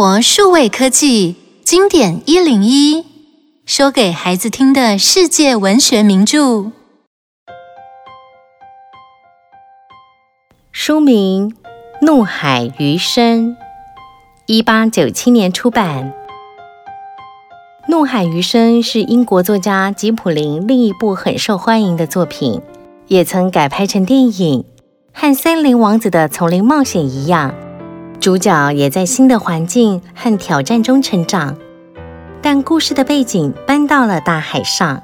活数位科技经典一零一，说给孩子听的世界文学名著。书名《怒海余生》，一八九七年出版。《怒海余生》是英国作家吉卜林另一部很受欢迎的作品，也曾改拍成电影。和《森林王子》的丛林冒险一样，主角也在新的环境和挑战中成长，但故事的背景搬到了大海上。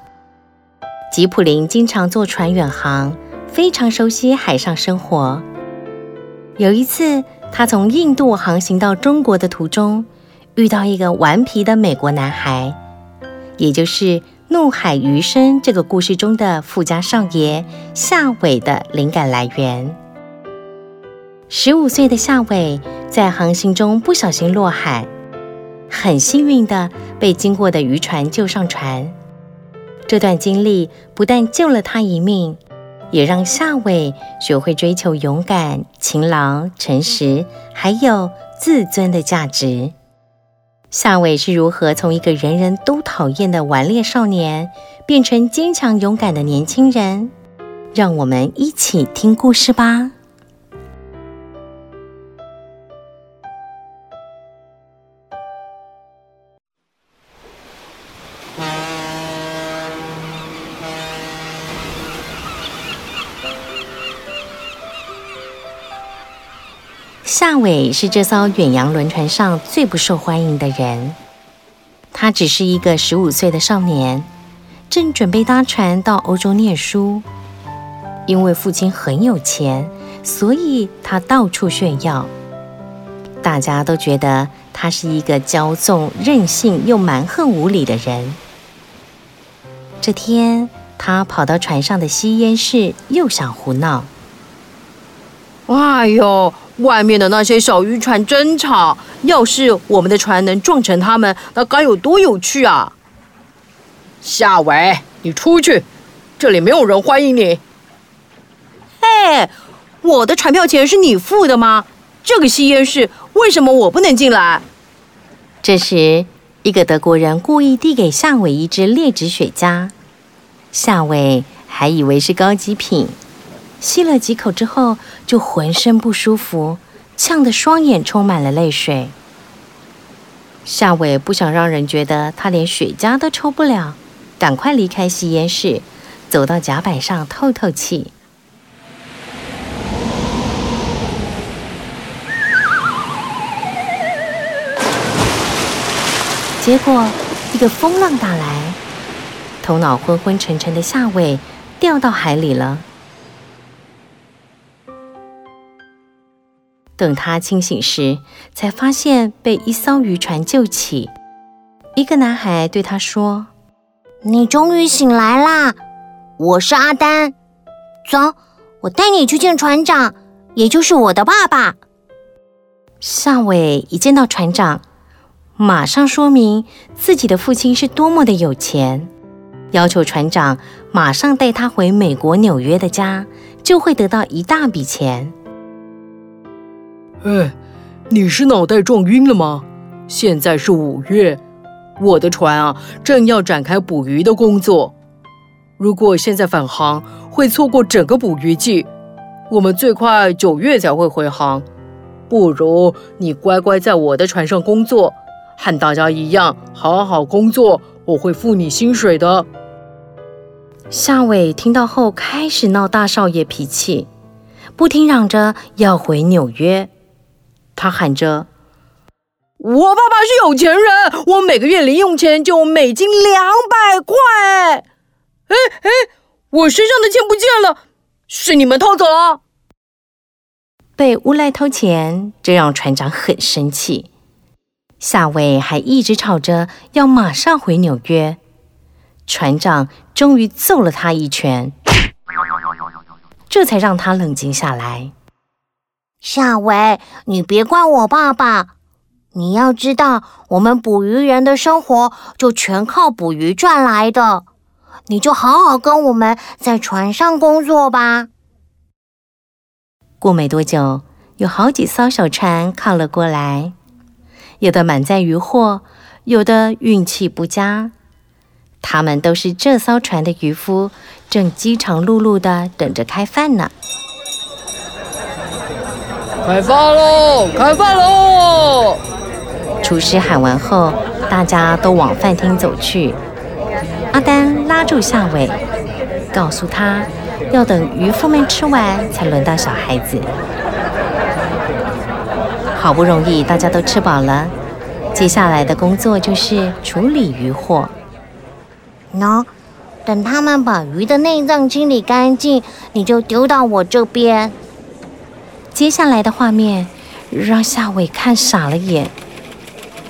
吉卜林经常坐船远航，非常熟悉海上生活。有一次，他从印度航行到中国的途中，遇到一个顽皮的美国男孩，也就是《怒海余生》这个故事中的富家少爷夏伟的灵感来源。十五岁的夏伟在航行中不小心落海，很幸运的被经过的渔船救上船。这段经历不但救了他一命，也让夏伟学会追求勇敢、勤劳、诚实，还有自尊的价值。夏伟是如何从一个人人都讨厌的顽劣少年，变成坚强勇敢的年轻人？让我们一起听故事吧。夏伟是这艘远洋轮船上最不受欢迎的人。他只是一个十五岁的少年，正准备搭船到欧洲念书。因为父亲很有钱，所以他到处炫耀。大家都觉得他是一个骄纵、任性又蛮横无理的人。这天，他跑到船上的吸烟室，又想胡闹。哎呦！外面的那些小渔船真吵，要是我们的船能撞成他们，那该有多有趣啊！夏伟，你出去，这里没有人欢迎你。嘿，我的船票钱是你付的吗？这个吸烟室为什么我不能进来？这时，一个德国人故意递给夏伟一支劣质雪茄，夏伟还以为是高级品。吸了几口之后，就浑身不舒服，呛得双眼充满了泪水。夏伟不想让人觉得他连雪茄都抽不了，赶快离开吸烟室，走到甲板上透透气。结果，一个风浪打来，头脑昏昏沉沉的夏伟掉到海里了。等他清醒时，才发现被一艘渔船救起。一个男孩对他说：“你终于醒来啦！我是阿丹，走，我带你去见船长，也就是我的爸爸。”夏伟一见到船长，马上说明自己的父亲是多么的有钱，要求船长马上带他回美国纽约的家，就会得到一大笔钱。哎，你是脑袋撞晕了吗？现在是五月，我的船啊正要展开捕鱼的工作。如果现在返航，会错过整个捕鱼季。我们最快九月才会回航。不如你乖乖在我的船上工作，和大家一样好好工作，我会付你薪水的。夏伟听到后开始闹大少爷脾气，不停嚷着要回纽约。他喊着：“我爸爸是有钱人，我每个月零用钱就美金两百块。哎哎，我身上的钱不见了，是你们偷走了。”被诬赖偷钱，这让船长很生气。夏伟还一直吵着要马上回纽约，船长终于揍了他一拳，这才让他冷静下来。夏伟，你别怪我爸爸。你要知道，我们捕鱼人的生活就全靠捕鱼赚来的。你就好好跟我们在船上工作吧。过没多久，有好几艘小船靠了过来。有的满载鱼货，有的运气不佳。他们都是这艘船的渔夫，正饥肠辘辘地等着开饭呢。开饭喽！开饭喽！厨师喊完后，大家都往饭厅走去。阿丹拉住夏伟，告诉他要等渔夫们吃完，才轮到小孩子。好不容易大家都吃饱了，接下来的工作就是处理渔获。喏，等他们把鱼的内脏清理干净，你就丢到我这边。接下来的画面让夏伟看傻了眼。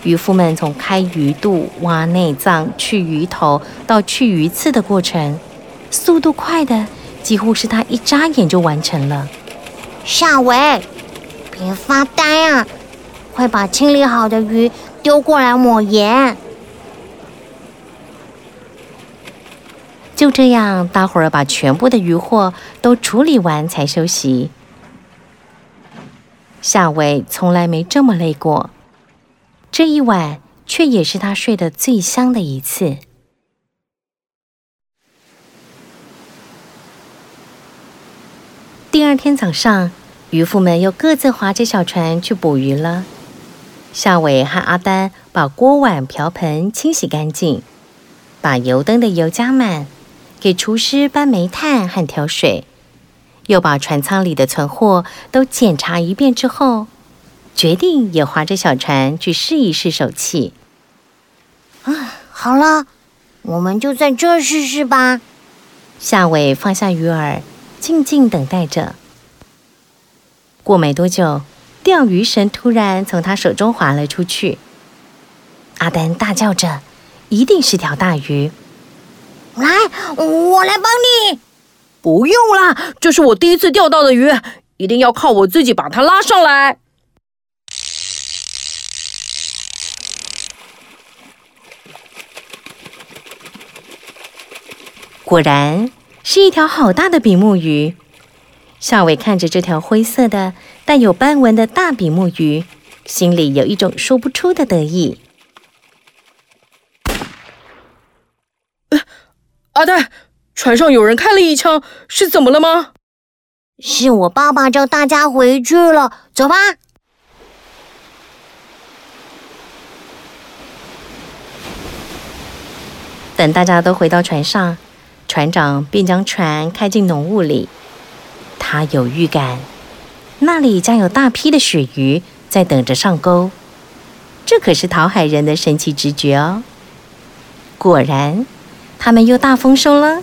渔夫们从开鱼肚、挖内脏、去鱼头到去鱼刺的过程，速度快的几乎是他一眨眼就完成了。夏伟。别发呆啊！快把清理好的鱼丢过来抹盐。就这样，大伙儿把全部的鱼货都处理完才休息。夏伟从来没这么累过，这一晚却也是他睡得最香的一次。第二天早上。渔夫们又各自划着小船去捕鱼了。夏伟和阿丹把锅碗瓢盆清洗干净，把油灯的油加满，给厨师搬煤炭和挑水，又把船舱里的存货都检查一遍之后，决定也划着小船去试一试手气。啊，好了，我们就在这试试吧。夏伟放下鱼饵，静静等待着。过没多久，钓鱼绳突然从他手中滑了出去。阿丹大叫着：“一定是条大鱼！”来，我来帮你。不用啦，这是我第一次钓到的鱼，一定要靠我自己把它拉上来。果然是一条好大的比目鱼。夏伟看着这条灰色的、带有斑纹的大比目鱼，心里有一种说不出的得意。阿丹，船上有人开了一枪，是怎么了吗？是我爸爸叫大家回去了，走吧。等大家都回到船上，船长便将船开进浓雾里。他有预感，那里将有大批的鳕鱼在等着上钩。这可是讨海人的神奇直觉哦。果然，他们又大丰收了。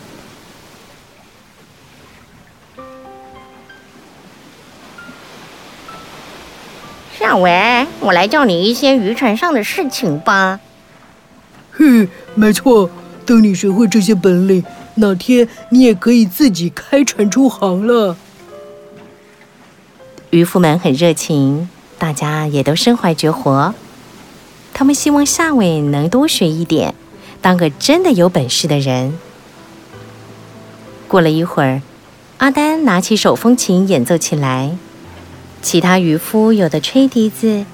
夏伟，我来教你一些渔船上的事情吧。哼，没错。等你学会这些本领，哪天你也可以自己开船出航了。渔夫们很热情，大家也都身怀绝活。他们希望夏伟能多学一点，当个真的有本事的人。过了一会儿，阿丹拿起手风琴演奏起来，其他渔夫有的吹笛子，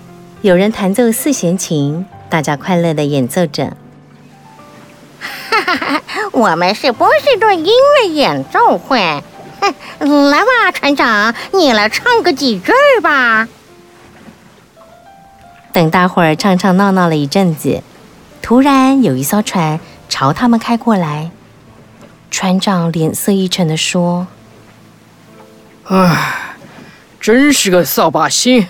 有人弹奏四弦琴，大家快乐的演奏着。哈哈哈！我们是波士顿音乐演奏会。来吧，船长，你来唱个几句吧。等大伙儿唱唱闹闹了一阵子，突然有一艘船朝他们开过来。船长脸色一沉的说：“唉，真是个扫把星，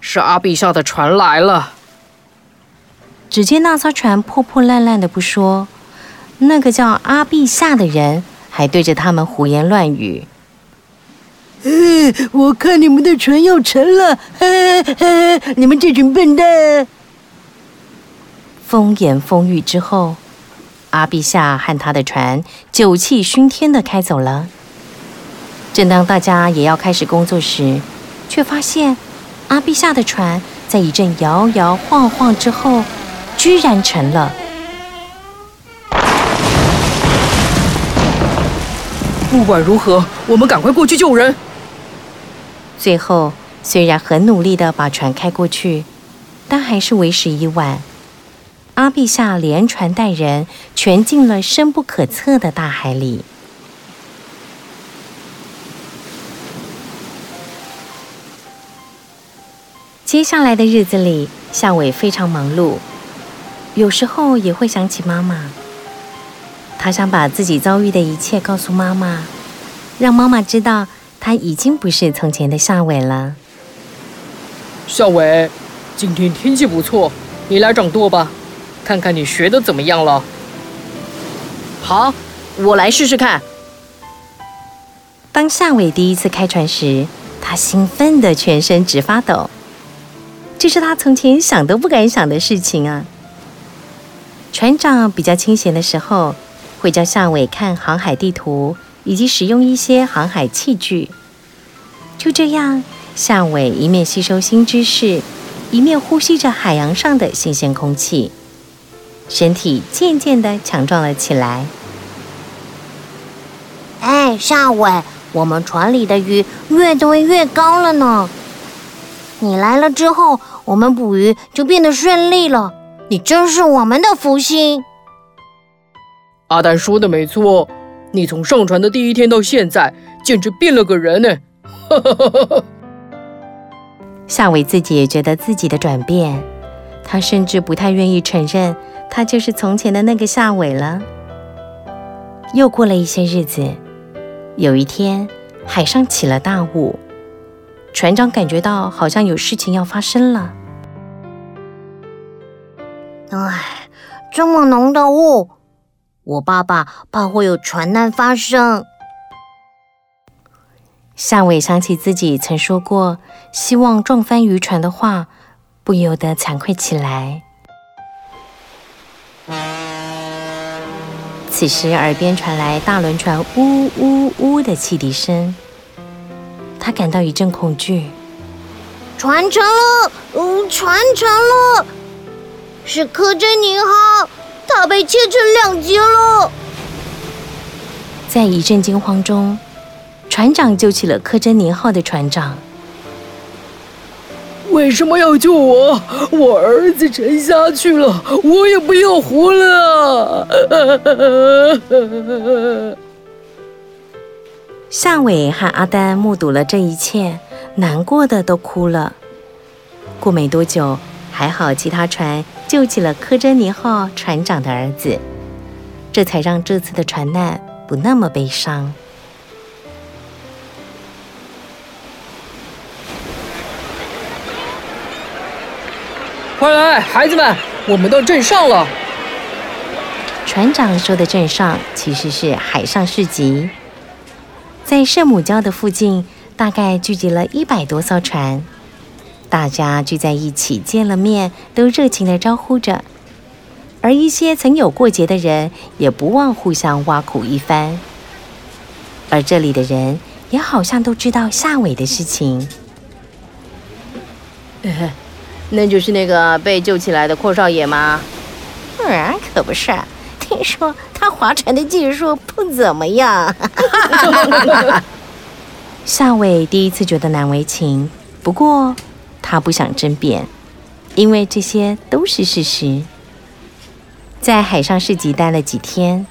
是阿陛下的船来了。”只见那艘船破破烂烂的不说，那个叫阿陛下的人还对着他们胡言乱语。嗯，我看你们的船要沉了，嘿嘿，你们这群笨蛋！风言风语之后，阿陛下和他的船酒气熏天的开走了。正当大家也要开始工作时，却发现阿碧下的船在一阵摇摇晃晃之后，居然沉了。不管如何，我们赶快过去救人。最后，虽然很努力地把船开过去，但还是为时已晚。阿碧夏连船带人全进了深不可测的大海里。接下来的日子里，夏伟非常忙碌，有时候也会想起妈妈。他想把自己遭遇的一切告诉妈妈，让妈妈知道他已经不是从前的夏伟了。夏伟，今天天气不错，你来掌舵吧，看看你学的怎么样了。好，我来试试看。当夏伟第一次开船时，他兴奋的全身直发抖。这是他从前想都不敢想的事情啊！船长比较清闲的时候，会教夏伟看航海地图，以及使用一些航海器具。就这样，夏伟一面吸收新知识，一面呼吸着海洋上的新鲜空气，身体渐渐的强壮了起来。哎，夏伟，我们船里的鱼越堆越高了呢。你来了之后，我们捕鱼就变得顺利了。你真是我们的福星。阿丹说的没错，你从上船的第一天到现在，简直变了个人呢。夏伟自己也觉得自己的转变，他甚至不太愿意承认，他就是从前的那个夏伟了。又过了一些日子，有一天，海上起了大雾。船长感觉到好像有事情要发生了。唉，这么浓的雾，我爸爸怕会有船难发生。夏伟想起自己曾说过希望撞翻渔船的话，不由得惭愧起来。此时，耳边传来大轮船呜呜呜的汽笛声。他感到一阵恐惧，船沉了，嗯，船沉了，是柯珍妮号，它被切成两截了。在一阵惊慌中，船长救起了柯珍妮号的船长。为什么要救我？我儿子沉下去了，我也不要活了。夏伟和阿丹目睹了这一切，难过的都哭了。过没多久，还好其他船救起了柯珍妮号船长的儿子，这才让这次的船难不那么悲伤。快来，孩子们，我们到镇上了。船长说的镇上其实是海上市集。在圣母礁的附近，大概聚集了一百多艘船，大家聚在一起见了面，都热情地招呼着。而一些曾有过节的人，也不忘互相挖苦一番。而这里的人也好像都知道夏伟的事情。那就是那个被救起来的阔少爷吗？嗯，可不是。听说他划船的技术不怎么样。夏伟第一次觉得难为情，不过他不想争辩，因为这些都是事实。在海上市集待了几天，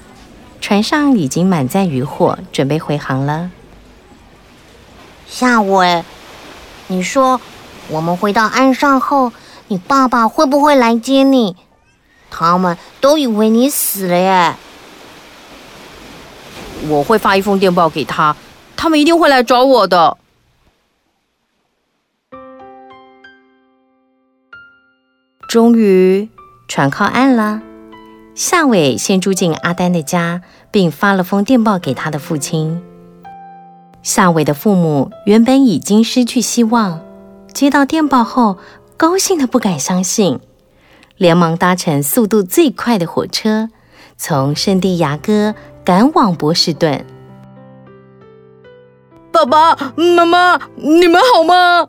船上已经满载渔获，准备回航了。夏伟，你说我们回到岸上后，你爸爸会不会来接你？他们都以为你死了耶！我会发一封电报给他，他们一定会来找我的。终于，船靠岸了。夏伟先住进阿丹的家，并发了封电报给他的父亲。夏伟的父母原本已经失去希望，接到电报后，高兴的不敢相信。连忙搭乘速度最快的火车，从圣地亚哥赶往波士顿。爸爸妈妈，你们好吗？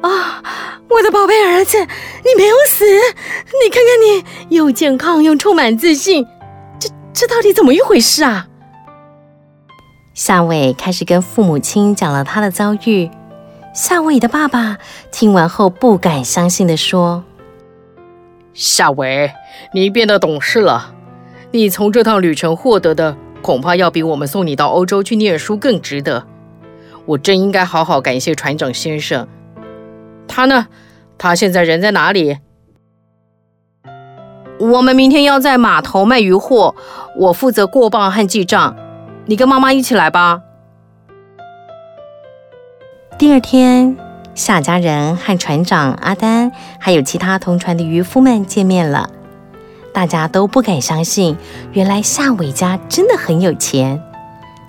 啊、哦，我的宝贝儿子，你没有死！你看看你，又健康又充满自信，这这到底怎么一回事啊？夏伟开始跟父母亲讲了他的遭遇，夏伟的爸爸听完后不敢相信的说：“夏伟，你变得懂事了。你从这趟旅程获得的，恐怕要比我们送你到欧洲去念书更值得。我真应该好好感谢船长先生。他呢？他现在人在哪里？”我们明天要在码头卖鱼货，我负责过磅和记账。你跟妈妈一起来吧。第二天，夏家人和船长阿丹还有其他同船的渔夫们见面了。大家都不敢相信，原来夏伟家真的很有钱。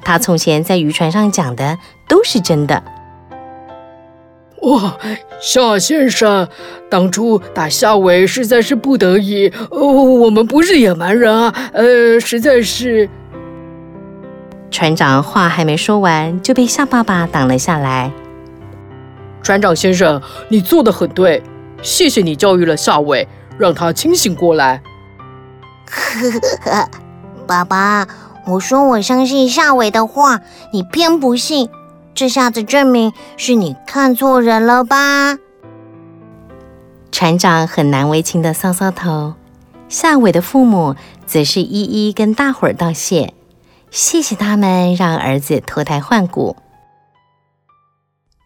他从前在渔船上讲的都是真的。哇，夏先生，当初打夏伟实在是不得已，哦，我们不是野蛮人啊，呃，实在是。船长话还没说完，就被夏爸爸挡了下来。船长先生，你做的很对，谢谢你教育了夏伟，让他清醒过来。呵呵，爸爸，我说我相信夏伟的话，你偏不信。这下子证明是你看错人了吧？船长很难为情的搔搔头，夏伟的父母则是一一跟大伙儿道谢，谢谢他们让儿子脱胎换骨。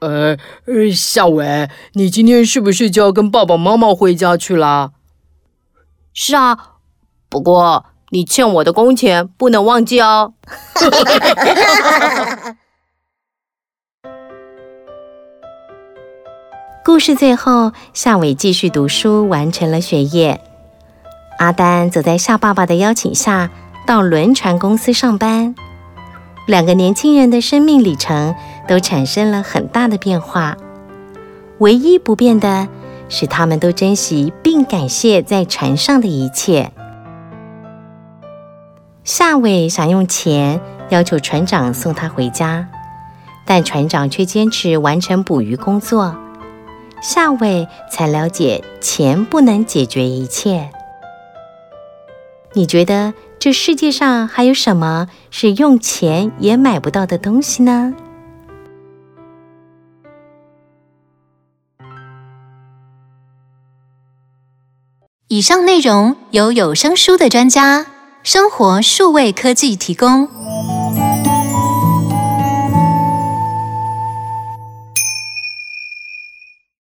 呃，夏伟，你今天是不是就要跟爸爸妈妈回家去了？是啊，不过你欠我的工钱不能忘记哦。故事最后，夏伟继续读书，完成了学业。阿丹则在夏爸爸的邀请下，到轮船公司上班。两个年轻人的生命里程都产生了很大的变化。唯一不变的是，他们都珍惜并感谢在船上的一切。夏伟想用钱要求船长送他回家，但船长却坚持完成捕鱼工作。夏伟才了解，钱不能解决一切。你觉得这世界上还有什么是用钱也买不到的东西呢？以上内容由有声书的专家生活数位科技提供。